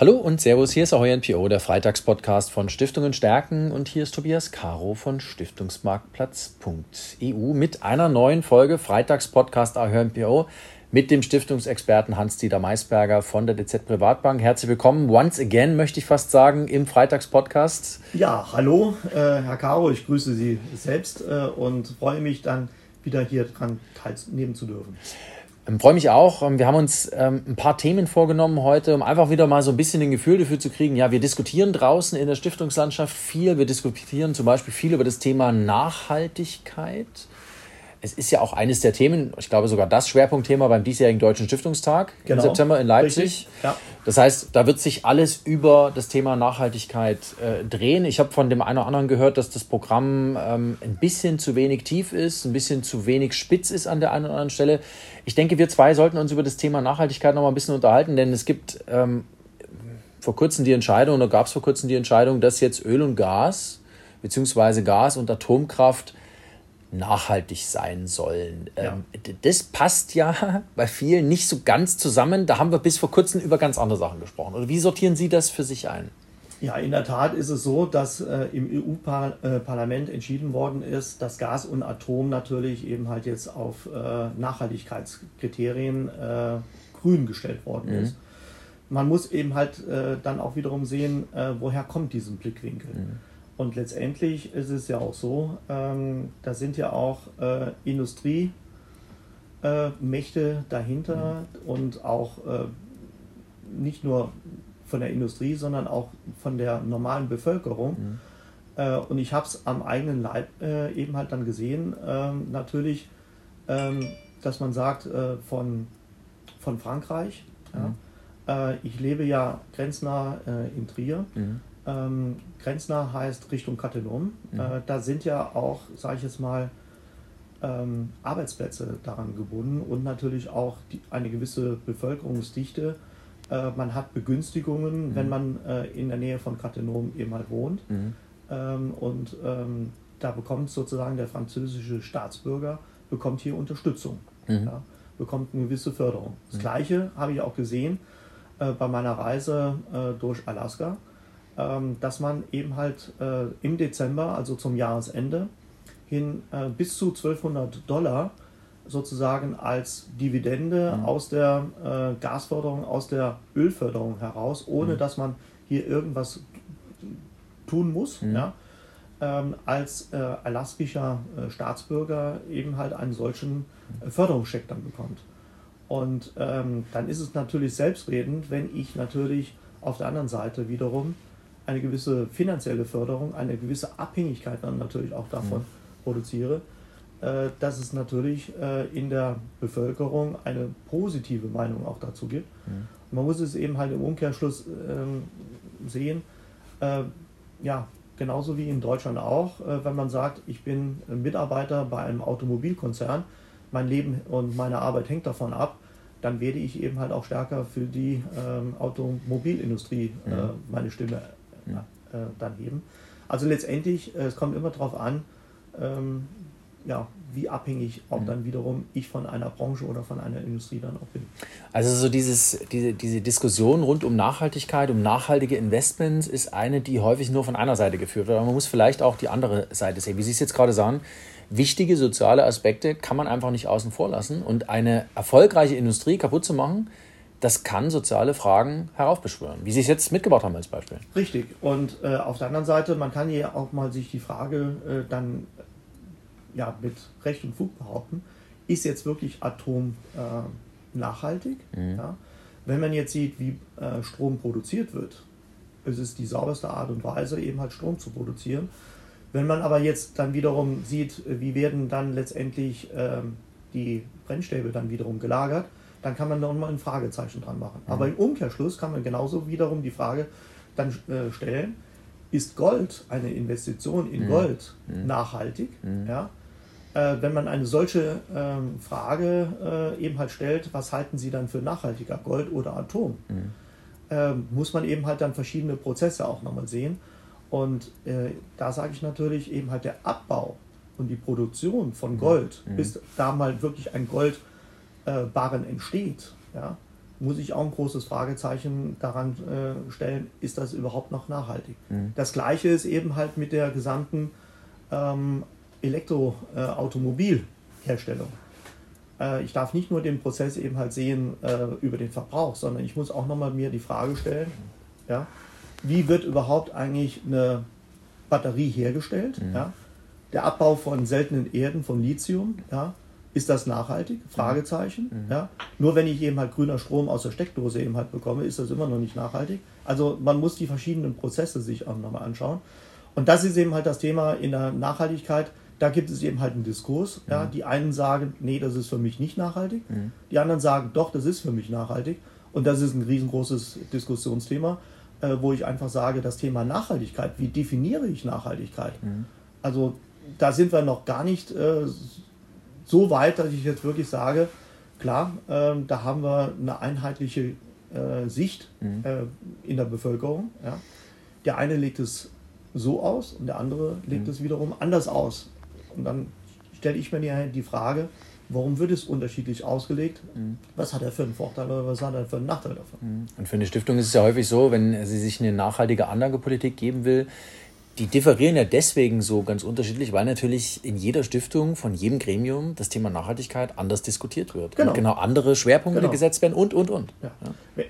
Hallo und Servus, hier ist Ahoy NPO, der Freitagspodcast von Stiftungen stärken und hier ist Tobias Caro von Stiftungsmarktplatz.eu mit einer neuen Folge Freitagspodcast Ahoy NPO mit dem Stiftungsexperten Hans-Dieter Maisberger von der DZ Privatbank. Herzlich willkommen, once again möchte ich fast sagen, im Freitagspodcast. Ja, hallo, äh, Herr Caro, ich grüße Sie selbst äh, und freue mich dann wieder hier dran teilnehmen zu dürfen. Ähm, freue mich auch. Ähm, wir haben uns ähm, ein paar Themen vorgenommen heute, um einfach wieder mal so ein bisschen ein Gefühl dafür zu kriegen. Ja, wir diskutieren draußen in der Stiftungslandschaft viel. Wir diskutieren zum Beispiel viel über das Thema Nachhaltigkeit es ist ja auch eines der Themen, ich glaube sogar das Schwerpunktthema beim diesjährigen Deutschen Stiftungstag genau. im September in Leipzig. Ja. Das heißt, da wird sich alles über das Thema Nachhaltigkeit äh, drehen. Ich habe von dem einen oder anderen gehört, dass das Programm ähm, ein bisschen zu wenig tief ist, ein bisschen zu wenig spitz ist an der einen oder anderen Stelle. Ich denke, wir zwei sollten uns über das Thema Nachhaltigkeit noch mal ein bisschen unterhalten, denn es gibt ähm, vor kurzem die Entscheidung, oder gab es vor kurzem die Entscheidung, dass jetzt Öl und Gas, beziehungsweise Gas und Atomkraft nachhaltig sein sollen. Ja. Ähm, das passt ja bei vielen nicht so ganz zusammen. Da haben wir bis vor kurzem über ganz andere Sachen gesprochen. Oder wie sortieren Sie das für sich ein? Ja, in der Tat ist es so, dass äh, im EU-Parlament entschieden worden ist, dass Gas und Atom natürlich eben halt jetzt auf äh, Nachhaltigkeitskriterien äh, grün gestellt worden mhm. ist. Man muss eben halt äh, dann auch wiederum sehen, äh, woher kommt diesen Blickwinkel. Mhm. Und letztendlich ist es ja auch so, ähm, da sind ja auch äh, Industriemächte äh, dahinter mhm. und auch äh, nicht nur von der Industrie, sondern auch von der normalen Bevölkerung. Mhm. Äh, und ich habe es am eigenen Leib äh, eben halt dann gesehen, ähm, natürlich, ähm, dass man sagt, äh, von, von Frankreich. Mhm. Ja, ich lebe ja grenznah in Trier. Mhm. Ähm, grenznah heißt Richtung Cattenom. Mhm. Äh, da sind ja auch, sage ich jetzt mal, ähm, Arbeitsplätze daran gebunden und natürlich auch die, eine gewisse Bevölkerungsdichte. Äh, man hat Begünstigungen, mhm. wenn man äh, in der Nähe von Cattenom eben halt wohnt. Mhm. Ähm, und ähm, da bekommt sozusagen der französische Staatsbürger bekommt hier Unterstützung, mhm. ja, bekommt eine gewisse Förderung. Das mhm. Gleiche habe ich auch gesehen äh, bei meiner Reise äh, durch Alaska dass man eben halt äh, im Dezember, also zum Jahresende, hin äh, bis zu 1200 Dollar sozusagen als Dividende mhm. aus der äh, Gasförderung, aus der Ölförderung heraus, ohne mhm. dass man hier irgendwas tun muss, mhm. ja, ähm, als äh, alaskischer äh, Staatsbürger eben halt einen solchen äh, Förderungscheck dann bekommt. Und ähm, dann ist es natürlich selbstredend, wenn ich natürlich auf der anderen Seite wiederum eine gewisse finanzielle Förderung, eine gewisse Abhängigkeit dann natürlich auch davon mhm. produziere, äh, dass es natürlich äh, in der Bevölkerung eine positive Meinung auch dazu gibt. Mhm. Man muss es eben halt im Umkehrschluss ähm, sehen, äh, ja, genauso wie in Deutschland auch, äh, wenn man sagt, ich bin Mitarbeiter bei einem Automobilkonzern, mein Leben und meine Arbeit hängt davon ab, dann werde ich eben halt auch stärker für die ähm, Automobilindustrie äh, mhm. meine Stimme ja, äh, dann heben. Also letztendlich, äh, es kommt immer darauf an, ähm, ja, wie abhängig auch mhm. dann wiederum ich von einer Branche oder von einer Industrie dann auch bin. Also so dieses, diese, diese Diskussion rund um Nachhaltigkeit, um nachhaltige Investments ist eine, die häufig nur von einer Seite geführt wird. Aber man muss vielleicht auch die andere Seite sehen. Wie Sie es jetzt gerade sagen, wichtige soziale Aspekte kann man einfach nicht außen vor lassen. Und eine erfolgreiche Industrie kaputt zu machen, das kann soziale Fragen heraufbeschwören, wie Sie es jetzt mitgebracht haben als Beispiel. Richtig. Und äh, auf der anderen Seite, man kann ja auch mal sich die Frage äh, dann ja, mit Recht und Fug behaupten, ist jetzt wirklich Atom äh, nachhaltig? Mhm. Ja? Wenn man jetzt sieht, wie äh, Strom produziert wird, es ist die sauberste Art und Weise, eben halt Strom zu produzieren. Wenn man aber jetzt dann wiederum sieht, wie werden dann letztendlich ähm, die Brennstäbe dann wiederum gelagert, dann kann man da mal ein Fragezeichen dran machen. Mhm. Aber im Umkehrschluss kann man genauso wiederum die Frage dann äh, stellen, ist Gold, eine Investition in mhm. Gold, mhm. nachhaltig? Mhm. Ja? Äh, wenn man eine solche ähm, Frage äh, eben halt stellt, was halten Sie dann für nachhaltiger, Gold oder Atom? Mhm. Ähm, muss man eben halt dann verschiedene Prozesse auch nochmal sehen. Und äh, da sage ich natürlich eben halt der Abbau und die Produktion von mhm. Gold, bis da mal wirklich ein Gold äh, Barren entsteht, ja, muss ich auch ein großes Fragezeichen daran äh, stellen, ist das überhaupt noch nachhaltig? Mhm. Das gleiche ist eben halt mit der gesamten ähm, Elektroautomobilherstellung. Äh, ich darf nicht nur den Prozess eben halt sehen äh, über den Verbrauch, sondern ich muss auch nochmal mir die Frage stellen, ja, wie wird überhaupt eigentlich eine Batterie hergestellt? Mhm. Ja? Der Abbau von seltenen Erden, von Lithium, ja, ist das nachhaltig? Fragezeichen. Mhm. Ja. Nur wenn ich eben halt grüner Strom aus der Steckdose eben halt bekomme, ist das immer noch nicht nachhaltig. Also man muss die verschiedenen Prozesse sich auch nochmal anschauen. Und das ist eben halt das Thema in der Nachhaltigkeit. Da gibt es eben halt einen Diskurs. Mhm. Ja. Die einen sagen, nee, das ist für mich nicht nachhaltig. Mhm. Die anderen sagen, doch, das ist für mich nachhaltig. Und das ist ein riesengroßes Diskussionsthema, äh, wo ich einfach sage, das Thema Nachhaltigkeit, wie definiere ich Nachhaltigkeit? Mhm. Also da sind wir noch gar nicht äh, so weit, dass ich jetzt wirklich sage, klar, äh, da haben wir eine einheitliche äh, Sicht mhm. äh, in der Bevölkerung. Ja. Der eine legt es so aus und der andere legt mhm. es wiederum anders aus. Und dann stelle ich mir die Frage, warum wird es unterschiedlich ausgelegt? Mhm. Was hat er für einen Vorteil oder was hat er für einen Nachteil davon? Mhm. Und für eine Stiftung ist es ja häufig so, wenn sie sich eine nachhaltige Anlagepolitik geben will, die differieren ja deswegen so ganz unterschiedlich, weil natürlich in jeder Stiftung, von jedem Gremium das Thema Nachhaltigkeit anders diskutiert wird. Genau, und genau andere Schwerpunkte genau. gesetzt werden und, und, und. Ja. Ja.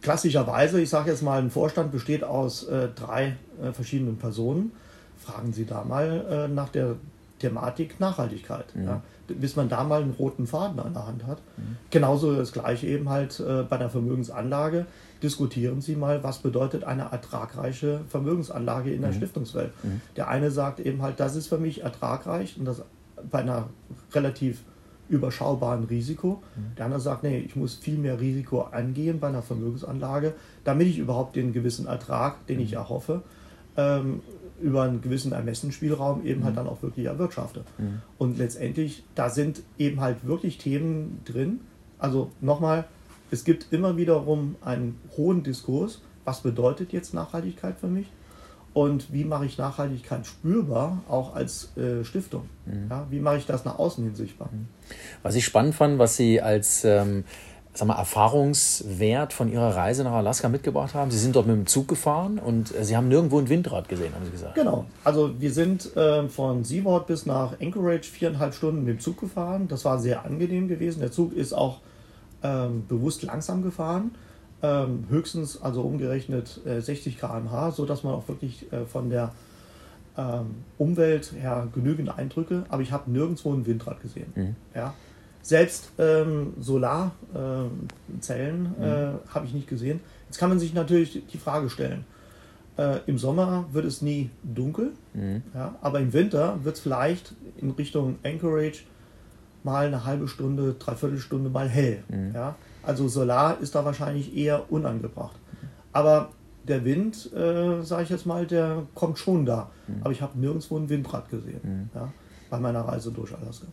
Klassischerweise, ich sage jetzt mal, ein Vorstand besteht aus äh, drei äh, verschiedenen Personen. Fragen Sie da mal äh, nach der Thematik Nachhaltigkeit. Mhm. Ja, bis man da mal einen roten Faden an der Hand hat. Mhm. Genauso das gleiche eben halt äh, bei der Vermögensanlage diskutieren Sie mal, was bedeutet eine ertragreiche Vermögensanlage in der mhm. Stiftungswelt. Mhm. Der eine sagt eben halt, das ist für mich ertragreich und das bei einer relativ überschaubaren Risiko. Mhm. Der andere sagt, nee, ich muss viel mehr Risiko angehen bei einer Vermögensanlage, damit ich überhaupt den gewissen Ertrag, den ich mhm. erhoffe, ähm, über einen gewissen Ermessensspielraum eben halt mhm. dann auch wirklich erwirtschafte. Mhm. Und letztendlich, da sind eben halt wirklich Themen drin. Also nochmal, es gibt immer wiederum einen hohen Diskurs. Was bedeutet jetzt Nachhaltigkeit für mich? Und wie mache ich Nachhaltigkeit spürbar, auch als äh, Stiftung? Mhm. Ja, wie mache ich das nach außen hin sichtbar? Mhm. Was ich spannend fand, was Sie als ähm, sag mal, Erfahrungswert von Ihrer Reise nach Alaska mitgebracht haben. Sie sind dort mit dem Zug gefahren und äh, Sie haben nirgendwo ein Windrad gesehen, haben Sie gesagt. Genau. Also wir sind äh, von Seaward bis nach Anchorage viereinhalb Stunden mit dem Zug gefahren. Das war sehr angenehm gewesen. Der Zug ist auch ähm, bewusst langsam gefahren, ähm, höchstens also umgerechnet äh, 60 km/h, sodass man auch wirklich äh, von der ähm, Umwelt her genügend Eindrücke, aber ich habe nirgendwo ein Windrad gesehen. Mhm. Ja. Selbst ähm, Solarzellen ähm, mhm. äh, habe ich nicht gesehen. Jetzt kann man sich natürlich die Frage stellen, äh, Im Sommer wird es nie dunkel, mhm. ja, aber im Winter wird es vielleicht in Richtung Anchorage mal eine halbe Stunde, dreiviertel Stunde mal hell. Mhm. Ja? Also Solar ist da wahrscheinlich eher unangebracht. Aber der Wind, äh, sage ich jetzt mal, der kommt schon da. Mhm. Aber ich habe nirgendwo ein Windrad gesehen. Mhm. Ja? Bei meiner Reise durch Alaska.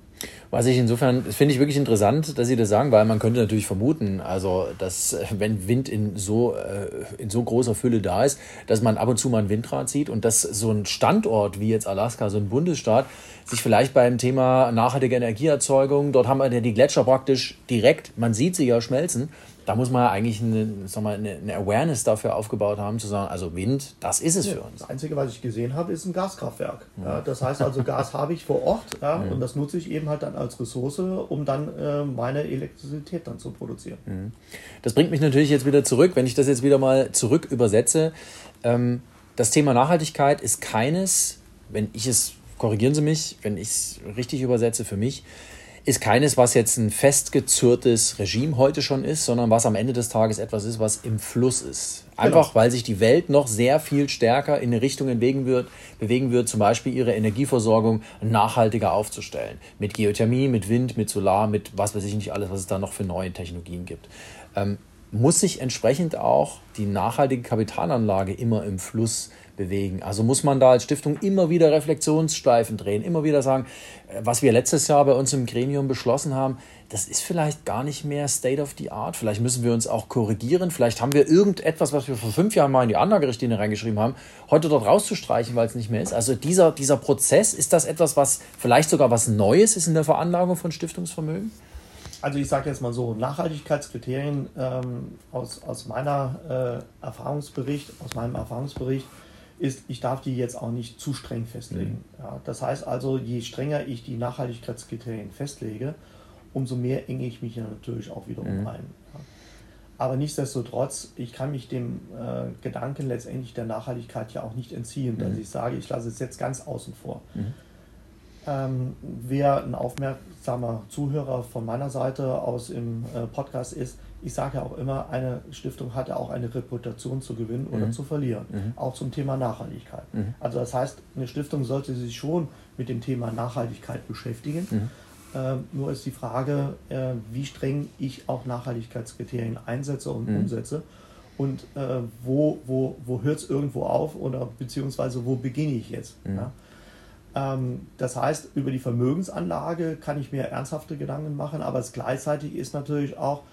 Was ich insofern, finde ich wirklich interessant, dass Sie das sagen, weil man könnte natürlich vermuten, also dass äh, wenn Wind in so, äh, in so großer Fülle da ist, dass man ab und zu mal ein Windrad sieht und dass so ein Standort wie jetzt Alaska, so ein Bundesstaat, sich vielleicht beim Thema nachhaltige Energieerzeugung, dort haben wir ja die Gletscher praktisch direkt, man sieht sie ja schmelzen, da muss man ja eigentlich eine, sag mal, eine, eine Awareness dafür aufgebaut haben, zu sagen, also Wind, das ist es ja, für uns. Das Einzige, was ich gesehen habe, ist ein Gaskraftwerk. Ja. Ja, das heißt also, Gas habe ich vor Ort und das nutze ich eben halt dann als Ressource, um dann äh, meine Elektrizität dann zu produzieren. Das bringt mich natürlich jetzt wieder zurück, wenn ich das jetzt wieder mal zurück übersetze. Ähm, das Thema Nachhaltigkeit ist keines, wenn ich es, korrigieren Sie mich, wenn ich es richtig übersetze für mich, ist keines, was jetzt ein festgezürrtes Regime heute schon ist, sondern was am Ende des Tages etwas ist, was im Fluss ist. Einfach genau. weil sich die Welt noch sehr viel stärker in eine Richtung bewegen wird, bewegen wird, zum Beispiel ihre Energieversorgung nachhaltiger aufzustellen. Mit Geothermie, mit Wind, mit Solar, mit was weiß ich nicht alles, was es da noch für neue Technologien gibt. Ähm, muss sich entsprechend auch die nachhaltige Kapitalanlage immer im Fluss bewegen. Also muss man da als Stiftung immer wieder Reflexionsstreifen drehen, immer wieder sagen, äh, was wir letztes Jahr bei uns im Gremium beschlossen haben, das ist vielleicht gar nicht mehr State of the Art. Vielleicht müssen wir uns auch korrigieren. Vielleicht haben wir irgendetwas, was wir vor fünf Jahren mal in die Anlagerichtlinie reingeschrieben haben, heute dort rauszustreichen, weil es nicht mehr ist. Also dieser, dieser Prozess, ist das etwas, was vielleicht sogar was Neues ist in der Veranlagung von Stiftungsvermögen? also ich sage jetzt mal so, Nachhaltigkeitskriterien ähm, aus, aus meiner äh, Erfahrungsbericht, aus meinem Erfahrungsbericht ist, ich darf die jetzt auch nicht zu streng festlegen. Mhm. Ja, das heißt also, je strenger ich die Nachhaltigkeitskriterien festlege, umso mehr enge ich mich ja natürlich auch wiederum mhm. ein. Ja. Aber nichtsdestotrotz, ich kann mich dem äh, Gedanken letztendlich der Nachhaltigkeit ja auch nicht entziehen, mhm. dass ich sage, ich lasse es jetzt ganz außen vor. Mhm. Ähm, wer ein aufmerksamer Zuhörer von meiner Seite aus im äh, Podcast ist, ich sage ja auch immer, eine Stiftung hat ja auch eine Reputation zu gewinnen oder mhm. zu verlieren, mhm. auch zum Thema Nachhaltigkeit. Mhm. Also das heißt, eine Stiftung sollte sich schon mit dem Thema Nachhaltigkeit beschäftigen. Mhm. Äh, nur ist die Frage, äh, wie streng ich auch Nachhaltigkeitskriterien einsetze und mhm. umsetze und äh, wo, wo, wo hört es irgendwo auf oder beziehungsweise wo beginne ich jetzt. Mhm. Ja? Ähm, das heißt, über die Vermögensanlage kann ich mir ernsthafte Gedanken machen, aber es gleichzeitig ist natürlich auch,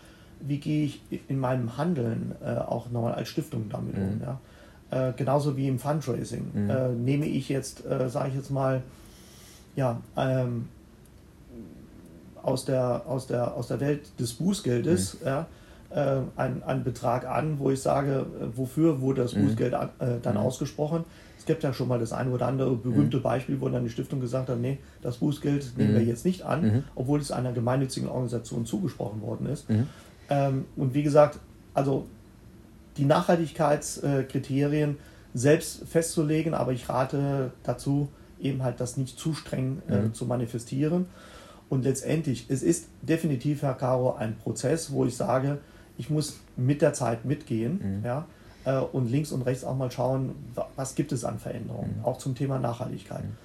wie gehe ich in meinem Handeln äh, auch nochmal als Stiftung damit mhm. um. Ja? Äh, genauso wie im Fundraising. Mhm. Äh, nehme ich jetzt, äh, sage ich jetzt mal, ja, ähm, aus, der, aus, der, aus der Welt des Bußgeldes mhm. ja, äh, einen, einen Betrag an, wo ich sage, äh, wofür wurde das mhm. Bußgeld an, dann mhm. ausgesprochen gibt ja schon mal das eine oder andere berühmte mhm. Beispiel, wo dann die Stiftung gesagt hat, nee, das Bußgeld nehmen wir jetzt nicht an, obwohl es einer gemeinnützigen Organisation zugesprochen worden ist. Ähm, und wie gesagt, also die Nachhaltigkeitskriterien selbst festzulegen, aber ich rate dazu, eben halt das nicht zu streng äh, mhm. zu manifestieren. Und letztendlich, es ist definitiv, Herr Caro, ein Prozess, wo ich sage, ich muss mit der Zeit mitgehen. Mhm. Ja? äh, und links und rechts auch mal schauen, was gibt es an Veränderungen, mhm. auch zum Thema Nachhaltigkeit. Mhm.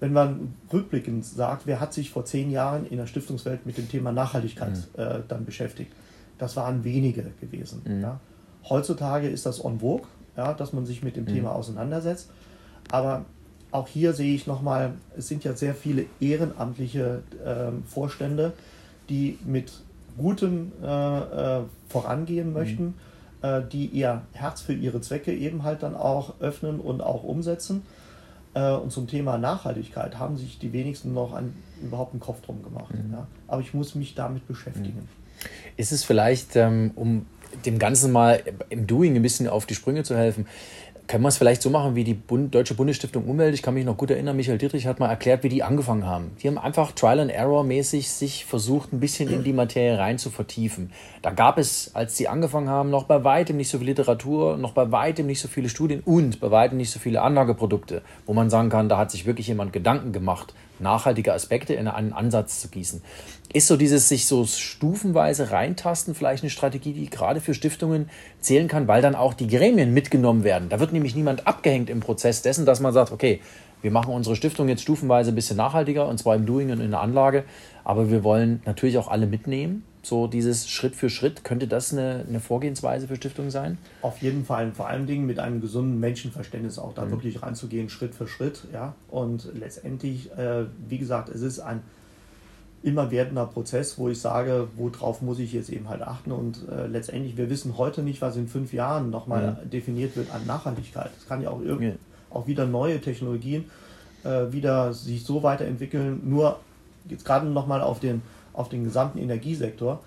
Wenn man rückblickend sagt, wer hat sich vor zehn Jahren in der Stiftungswelt mit dem Thema Nachhaltigkeit mhm. äh, dann beschäftigt, das waren wenige gewesen. Mhm. Ja. Heutzutage ist das en vogue, ja, dass man sich mit dem Thema mhm. auseinandersetzt. Aber auch hier sehe ich nochmal, es sind ja sehr viele ehrenamtliche äh, Vorstände, die mit Gutem äh, äh, vorangehen möchten mhm. Die ihr Herz für ihre Zwecke eben halt dann auch öffnen und auch umsetzen. Äh, und zum Thema Nachhaltigkeit haben sich die wenigsten noch an, überhaupt einen Kopf drum gemacht. Mhm. Ja. Aber ich muss mich damit beschäftigen. Ist es vielleicht, ähm, um dem Ganzen mal im Doing ein bisschen auf die Sprünge zu helfen, können wir es vielleicht so machen wie die Bund Deutsche Bundesstiftung Umwelt. Ich kann mich noch gut erinnern, Michael Dietrich hat mal erklärt, wie die angefangen haben. Die haben einfach Trial and Error mäßig sich versucht, ein bisschen in die Materie rein zu vertiefen. Da gab es, als sie angefangen haben, noch bei weitem nicht so viel Literatur, noch bei weitem nicht so viele Studien und bei weitem nicht so viele Anlageprodukte, wo man sagen kann, da hat sich wirklich jemand Gedanken gemacht, nachhaltige Aspekte in einen Ansatz zu gießen. Ist so dieses sich so stufenweise reintasten vielleicht eine Strategie, die gerade für Stiftungen zählen kann, weil dann auch die Gremien mitgenommen werden. Da wird nämlich niemand abgehängt im Prozess dessen, dass man sagt, okay, wir machen unsere Stiftung jetzt stufenweise ein bisschen nachhaltiger und zwar im Doing und in der Anlage, aber wir wollen natürlich auch alle mitnehmen so dieses Schritt für Schritt, könnte das eine, eine Vorgehensweise für Stiftungen sein? Auf jeden Fall, vor allen Dingen mit einem gesunden Menschenverständnis auch da mhm. wirklich reinzugehen, Schritt für Schritt. Ja? Und letztendlich, äh, wie gesagt, es ist ein immer werdender Prozess, wo ich sage, worauf muss ich jetzt eben halt achten. Und äh, letztendlich, wir wissen heute nicht, was in fünf Jahren nochmal mhm. definiert wird an Nachhaltigkeit. Es kann ja auch, ja. auch wieder neue Technologien äh, wieder sich so weiterentwickeln. Nur jetzt gerade nochmal auf den auf den gesamten Energiesektor.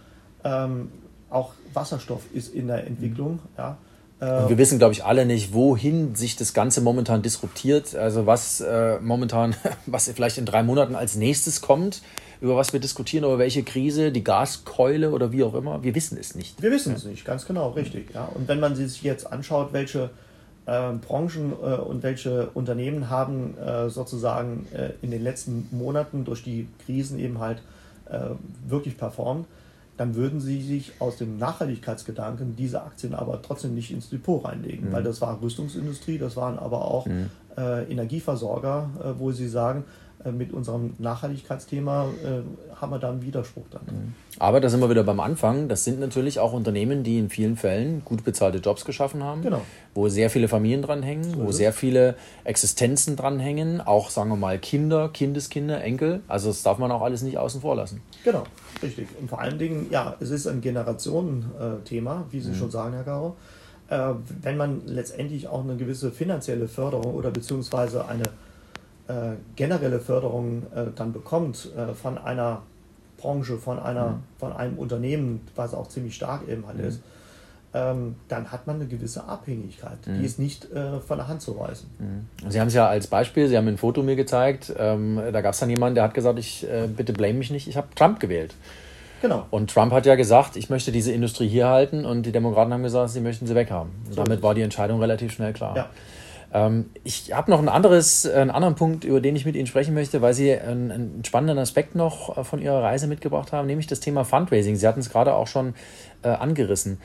Ähm, auch Wasserstoff ist in der Entwicklung. Mhm. Ja. Und wir wissen, glaube ich, alle nicht, wohin sich das Ganze momentan disruptiert. Also was äh, momentan, was vielleicht in drei Monaten als nächstes kommt, über was wir diskutieren, über welche Krise, die Gaskeule oder wie auch immer. Wir wissen es nicht. Wir wissen ja. es nicht, ganz genau, richtig. Ja. Und wenn man sich jetzt anschaut, welche äh, Branchen äh, und welche Unternehmen haben äh, sozusagen äh, in den letzten Monaten durch die Krisen eben halt äh, wirklich performt, dann würden sie sich aus dem Nachhaltigkeitsgedanken diese Aktien aber trotzdem nicht ins Depot reinlegen, mhm. weil das war Rüstungsindustrie, das waren aber auch mhm. äh, Energieversorger, äh, wo sie sagen, äh, mit unserem Nachhaltigkeitsthema äh, haben wir da einen Widerspruch dann. Mhm. Aber da sind wir wieder beim Anfang. Das sind natürlich auch Unternehmen, die in vielen Fällen gut bezahlte Jobs geschaffen haben, genau. wo sehr viele Familien dranhängen, so wo sehr viele Existenzen dranhängen, auch sagen wir mal Kinder, Kindeskinder, Enkel. Also das darf man auch alles nicht außen vor lassen. Genau, richtig. Und vor allen Dingen, ja, es ist ein Generationenthema, wie Sie mhm. schon sagen, Herr Garo. Äh, wenn man letztendlich auch eine gewisse finanzielle Förderung oder beziehungsweise eine äh, generelle Förderung äh, dann bekommt äh, von einer Branche, von, einer, mhm. von einem Unternehmen, was auch ziemlich stark eben halt mhm. ist, ähm, dann hat man eine gewisse Abhängigkeit. Mhm. Die ist nicht äh, von der Hand zu weisen. Mhm. Sie haben es ja als Beispiel, Sie haben ein Foto mir gezeigt, ähm, da gab es dann jemanden, der hat gesagt, ich äh, bitte blame mich nicht, ich habe Trump gewählt. Genau. Und Trump hat ja gesagt, ich möchte diese Industrie hier halten und die Demokraten haben gesagt, sie möchten sie weghaben. So damit war die Entscheidung relativ schnell klar. Ja. Ähm, ich habe noch ein anderes, einen anderen Punkt, über den ich mit Ihnen sprechen möchte, weil Sie einen, einen, spannenden Aspekt noch äh, von Ihrer Reise mitgebracht haben, nämlich das Thema Fundraising. Sie hatten es gerade auch schon äh, angerissen.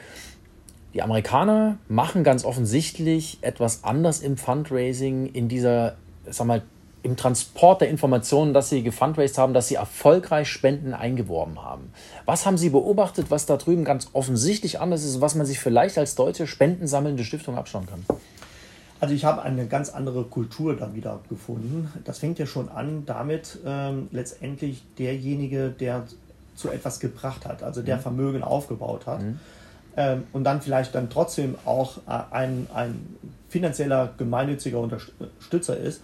Die Amerikaner machen ganz offensichtlich etwas anders im Fundraising, in dieser, sag mal, im Transport der Informationen, dass sie gefundraised haben, dass sie erfolgreich Spenden eingeworben haben. Was haben Sie beobachtet, was da drüben ganz offensichtlich anders ist, was man sich vielleicht als deutsche spendensammelnde Stiftung abschauen kann? Also ich habe eine ganz andere Kultur da wieder gefunden. Das fängt ja schon an damit, ähm, letztendlich derjenige, der zu etwas gebracht hat, also der mhm. Vermögen aufgebaut hat. Mhm ähm, und dann vielleicht dann trotzdem auch äh, ein, ein finanzieller gemeinnütziger Unterstützer ist,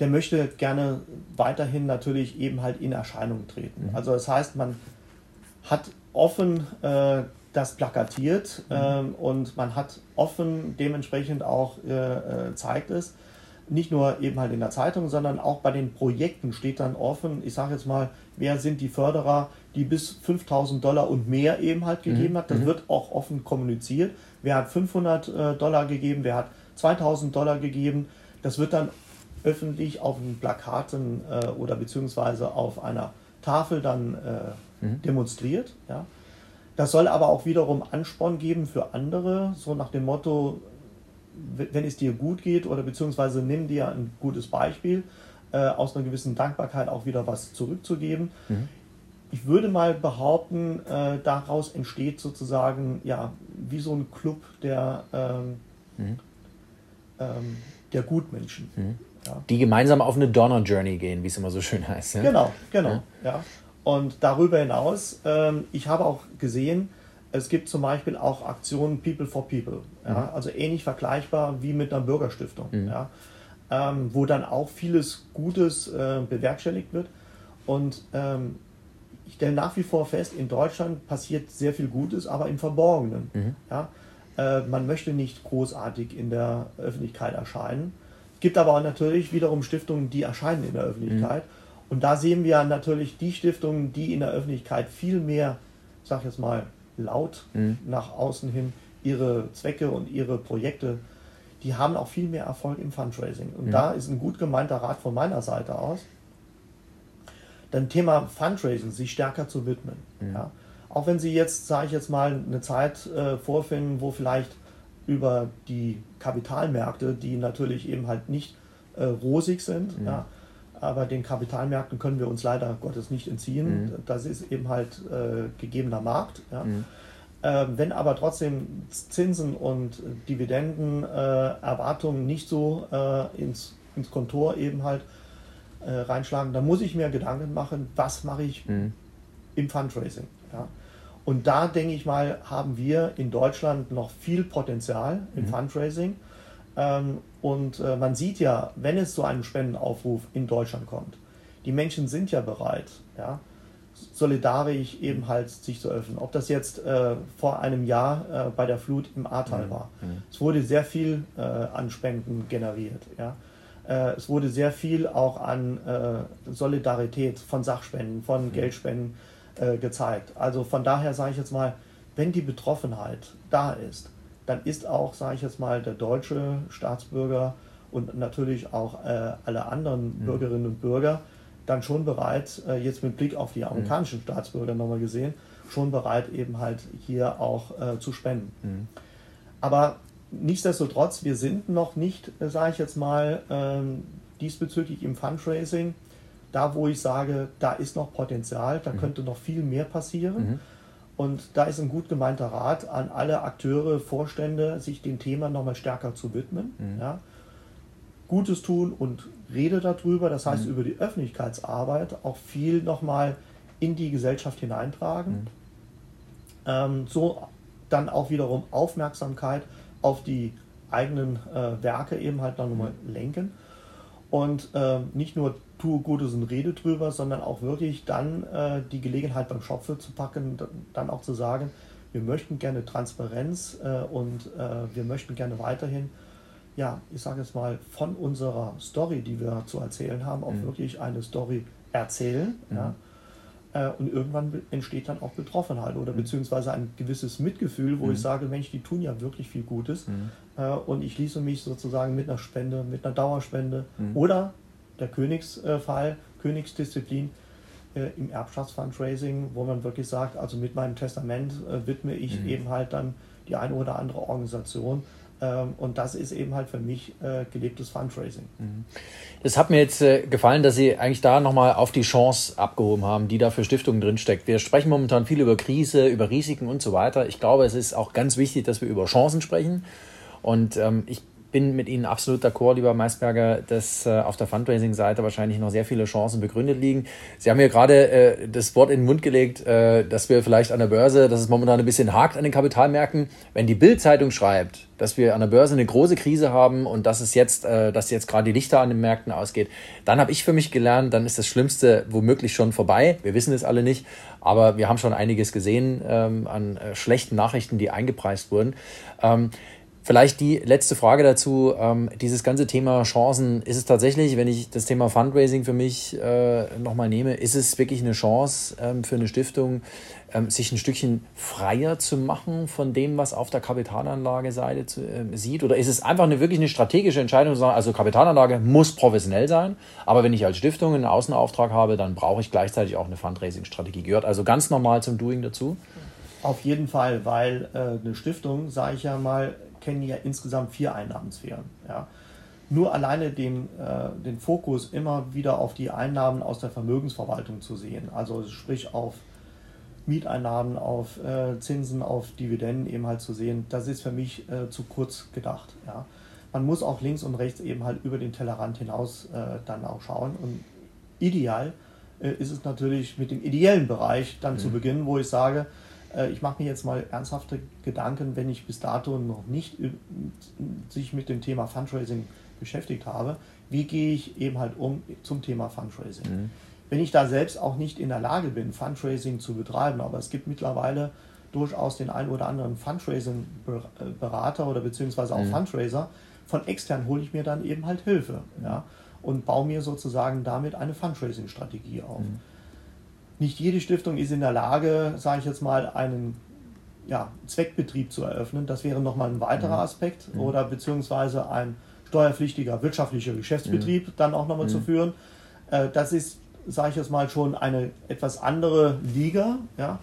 der möchte gerne weiterhin natürlich eben halt in Erscheinung treten. Mhm. Also das heißt, man hat offen äh, das plakatiert mhm. ähm, und man hat offen dementsprechend auch äh, äh, zeigt es, nicht nur eben halt in der Zeitung, sondern auch bei den Projekten steht dann offen, ich sage jetzt mal, wer sind die Förderer, die bis 5000 Dollar und mehr eben halt gegeben mhm. hat. Das mhm. wird auch offen kommuniziert. Wer hat 500 äh, Dollar gegeben, wer hat 2000 Dollar gegeben. Das wird dann öffentlich auf den Plakaten äh, oder beziehungsweise auf einer Tafel dann äh, mhm. demonstriert. Ja. Das soll aber auch wiederum Ansporn geben für andere, so nach dem Motto, wenn es dir gut geht oder beziehungsweise nimm dir ein gutes Beispiel, äh, aus einer gewissen Dankbarkeit auch wieder was zurückzugeben. Mhm. Ich würde mal behaupten, äh, daraus entsteht sozusagen ja wie so ein Club der, ähm, mhm. ähm, der Gutmenschen. Mhm. Ja. Die gemeinsam auf eine Donner Journey gehen, wie es immer so schön heißt. Ja? Genau, genau. Ja. ja. Und darüber hinaus, ähm, ich habe auch gesehen, es gibt zum Beispiel auch Aktionen People for People, ja, mhm. also ähnlich vergleichbar wie mit einer Bürgerstiftung, mhm. ja, ähm, wo dann auch vieles Gutes äh, bewerkstelligt wird. Und ähm, ich stelle nach wie vor fest, in Deutschland passiert sehr viel Gutes, aber im Verborgenen. Mhm. Ja. Äh, man möchte nicht großartig in der Öffentlichkeit erscheinen. Es gibt aber auch natürlich wiederum Stiftungen, die erscheinen in der Öffentlichkeit. Mhm. Und da sehen wir natürlich die Stiftungen, die in der Öffentlichkeit viel mehr, sag ich jetzt mal, laut mhm. nach außen hin ihre Zwecke und ihre Projekte, die haben auch viel mehr Erfolg im Fundraising. Und mhm. da ist ein gut gemeinter Rat von meiner Seite aus, dem Thema Fundraising sich stärker zu widmen. Mhm. Ja. Auch wenn Sie jetzt, sage ich jetzt mal, eine Zeit äh, vorfinden, wo vielleicht über die Kapitalmärkte, die natürlich eben halt nicht äh, rosig sind, mhm. ja, aber den Kapitalmärkten können wir uns leider Gottes nicht entziehen. Mhm. Das ist eben halt äh, gegebener Markt. Ja. Mhm. Ähm, wenn aber trotzdem Zinsen und Dividenden äh, Erwartungen nicht so äh, ins, ins Kontor eben halt äh, reinschlagen, dann muss ich mir Gedanken machen, was mache ich mhm. im Fundraising. Ja. Und da denke ich mal, haben wir in Deutschland noch viel Potenzial im mhm. Fundraising. Ähm, und äh, man sieht ja, wenn es zu einem Spendenaufruf in Deutschland kommt, die Menschen sind ja bereit, ja, solidarisch eben halt sich zu öffnen. Ob das jetzt äh, vor einem Jahr äh, bei der Flut im Ahrtal mhm. war. Mhm. Es wurde sehr viel äh, an Spenden generiert. Ja. Äh, es wurde sehr viel auch an äh, Solidarität von Sachspenden, von mhm. Geldspenden gezeigt. Also von daher sage ich jetzt mal, wenn die Betroffenheit da ist, dann ist auch, sage ich jetzt mal, der deutsche Staatsbürger und natürlich auch äh, alle anderen mhm. Bürgerinnen und Bürger dann schon bereit, äh, jetzt mit Blick auf die mhm. amerikanischen mhm. Staatsbürger nochmal gesehen, schon bereit eben halt hier auch äh, zu spenden. Mhm. Aber nichtsdestotrotz, wir sind noch nicht, äh, sage ich jetzt mal, ähm, diesbezüglich im Fundraising, da wo ich sage, da ist noch Potenzial, da mhm. könnte noch viel mehr passieren. Und da ist ein gut gemeinter Rat an alle Akteure, Vorstände, sich dem Thema nochmal stärker zu widmen. Mhm. Ja. Gutes tun und rede darüber, das heißt mhm. über die Öffentlichkeitsarbeit auch viel nochmal in die Gesellschaft hineintragen. Mhm. Ähm, so dann auch wiederum Aufmerksamkeit auf die eigenen äh, Werke eben halt dann nochmal mhm. lenken. Und äh, nicht nur tue Gutes und rede drüber, sondern auch wirklich dann äh, die Gelegenheit beim Schopfe zu packen, dann auch zu sagen, wir möchten gerne Transparenz äh, und äh, wir möchten gerne weiterhin, ja, ich sage jetzt mal, von unserer Story, die wir zu erzählen haben, auch mhm. wirklich eine Story erzählen. Mhm. Ja? Äh, und irgendwann entsteht dann auch Betroffenheit oder mhm. beziehungsweise ein gewisses Mitgefühl, wo mhm. ich sage, Mensch, die tun ja wirklich viel Gutes. Mhm. Äh, und ich schließe mich sozusagen mit einer Spende, mit einer Dauerspende mhm. oder der Königsfall, Königsdisziplin äh, im Erbschaftsfundraising, wo man wirklich sagt, also mit meinem Testament äh, widme ich mhm. eben halt dann die eine oder andere Organisation. Ähm, und das ist eben halt für mich äh, gelebtes Fundraising. Mhm. Es hat mir jetzt gefallen, dass Sie eigentlich da nochmal auf die Chance abgehoben haben, die da für Stiftungen drinsteckt. Wir sprechen momentan viel über Krise, über Risiken und so weiter. Ich glaube, es ist auch ganz wichtig, dass wir über Chancen sprechen. Und ähm, ich bin mit Ihnen absolut d'accord, lieber Maisberger, dass äh, auf der Fundraising-Seite wahrscheinlich noch sehr viele Chancen begründet liegen. Sie haben mir gerade äh, das Wort in den Mund gelegt, äh, dass wir vielleicht an der Börse, dass es momentan ein bisschen hakt an den Kapitalmärkten. Wenn die Bild-Zeitung schreibt, dass wir an der Börse eine große Krise haben und dass es jetzt, äh, dass jetzt gerade die Lichter an den Märkten ausgeht, dann habe ich für mich gelernt, dann ist das Schlimmste womöglich schon vorbei. Wir wissen es alle nicht, aber wir haben schon einiges gesehen ähm, an äh, schlechten Nachrichten, die eingepreist wurden. Ähm, Vielleicht die letzte Frage dazu. Ähm, dieses ganze Thema Chancen, ist es tatsächlich, wenn ich das Thema Fundraising für mich äh, nochmal nehme, ist es wirklich eine Chance ähm, für eine Stiftung, ähm, sich ein Stückchen freier zu machen von dem, was auf der Kapitalanlageseite zu, äh, sieht? Oder ist es einfach eine wirklich eine strategische Entscheidung, zu sagen, also Kapitalanlage muss professionell sein, aber wenn ich als Stiftung einen Außenauftrag habe, dann brauche ich gleichzeitig auch eine Fundraising-Strategie. Gehört also ganz normal zum Doing dazu? Auf jeden Fall, weil äh, eine Stiftung, sage ich ja mal, kennen ja insgesamt vier Einnahmensphären. Ja. Nur alleine den, äh, den Fokus immer wieder auf die Einnahmen aus der Vermögensverwaltung zu sehen, also sprich auf Mieteinnahmen, auf äh, Zinsen, auf Dividenden eben halt zu sehen, das ist für mich äh, zu kurz gedacht. Ja. Man muss auch links und rechts eben halt über den Tellerrand hinaus äh, dann auch schauen. Und ideal äh, ist es natürlich mit dem ideellen Bereich dann mhm. zu beginnen, wo ich sage, ich mache mir jetzt mal ernsthafte Gedanken, wenn ich bis dato noch nicht sich mit dem Thema Fundraising beschäftigt habe, wie gehe ich eben halt um zum Thema Fundraising. Mhm. Wenn ich da selbst auch nicht in der Lage bin, Fundraising zu betreiben, aber es gibt mittlerweile durchaus den einen oder anderen Fundraising-Berater oder beziehungsweise auch mhm. Fundraiser, von extern hole ich mir dann eben halt Hilfe ja, und baue mir sozusagen damit eine Fundraising-Strategie auf. Mhm. Nicht jede Stiftung ist in der Lage, sage ich jetzt mal, einen ja, Zweckbetrieb zu eröffnen. Das wäre nochmal ein weiterer mhm. Aspekt. Mhm. Oder beziehungsweise ein steuerpflichtiger wirtschaftlicher Geschäftsbetrieb mhm. dann auch nochmal zu mhm. führen. Äh, das ist, sage ich jetzt mal, schon eine etwas andere Liga. Ja?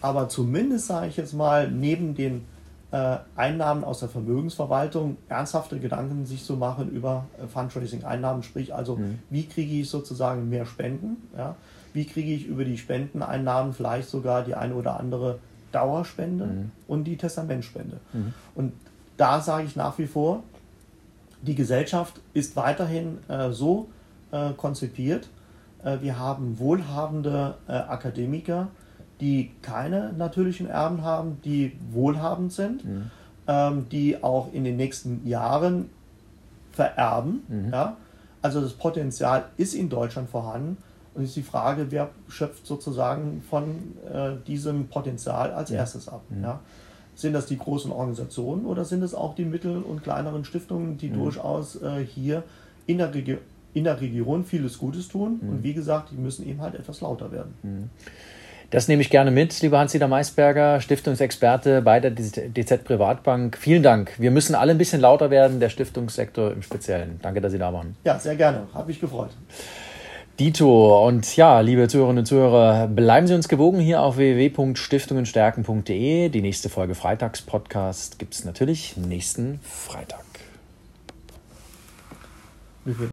Aber zumindest, sage ich jetzt mal, neben den äh, Einnahmen aus der Vermögensverwaltung ernsthafte Gedanken sich zu machen über äh, Fundraising-Einnahmen, sprich also, mhm. wie kriege ich sozusagen mehr Spenden, ja? Wie kriege ich über die Spendeneinnahmen vielleicht sogar die eine oder andere Dauerspende mhm. und die Testamentspende. Mhm. Und da sage ich nach wie vor, die Gesellschaft ist weiterhin äh, so äh, konzipiert. Äh, wir haben wohlhabende äh, Akademiker, die keine natürlichen Erben haben, die wohlhabend sind, mhm. ähm, die auch in den nächsten Jahren vererben. Mhm. Ja? Also das Potenzial ist in Deutschland vorhanden. Und ist die Frage, wer schöpft sozusagen von äh, diesem Potenzial als ja. erstes ab. Mhm. Ja? Sind das die großen Organisationen oder sind es auch die mittel- und kleineren Stiftungen, die mhm. durchaus äh, hier in der, Regi in der Region vieles Gutes tun? Mhm. Und wie gesagt, die müssen eben halt etwas lauter werden. Mhm. Das nehme ich gerne mit, lieber Hans-Dieter Maisberger, Stiftungsexperte bei der DZ Privatbank. Vielen Dank. Wir müssen alle ein bisschen lauter werden, der Stiftungssektor im Speziellen. Danke, dass Sie da waren. Ja, sehr gerne. Habe mich gefreut. Dito. Und ja, liebe Zuhörerinnen und Zuhörer, bleiben Sie uns gewogen hier auf www.stiftungenstärken.de. Die nächste Folge Freitagspodcast gibt es natürlich nächsten Freitag.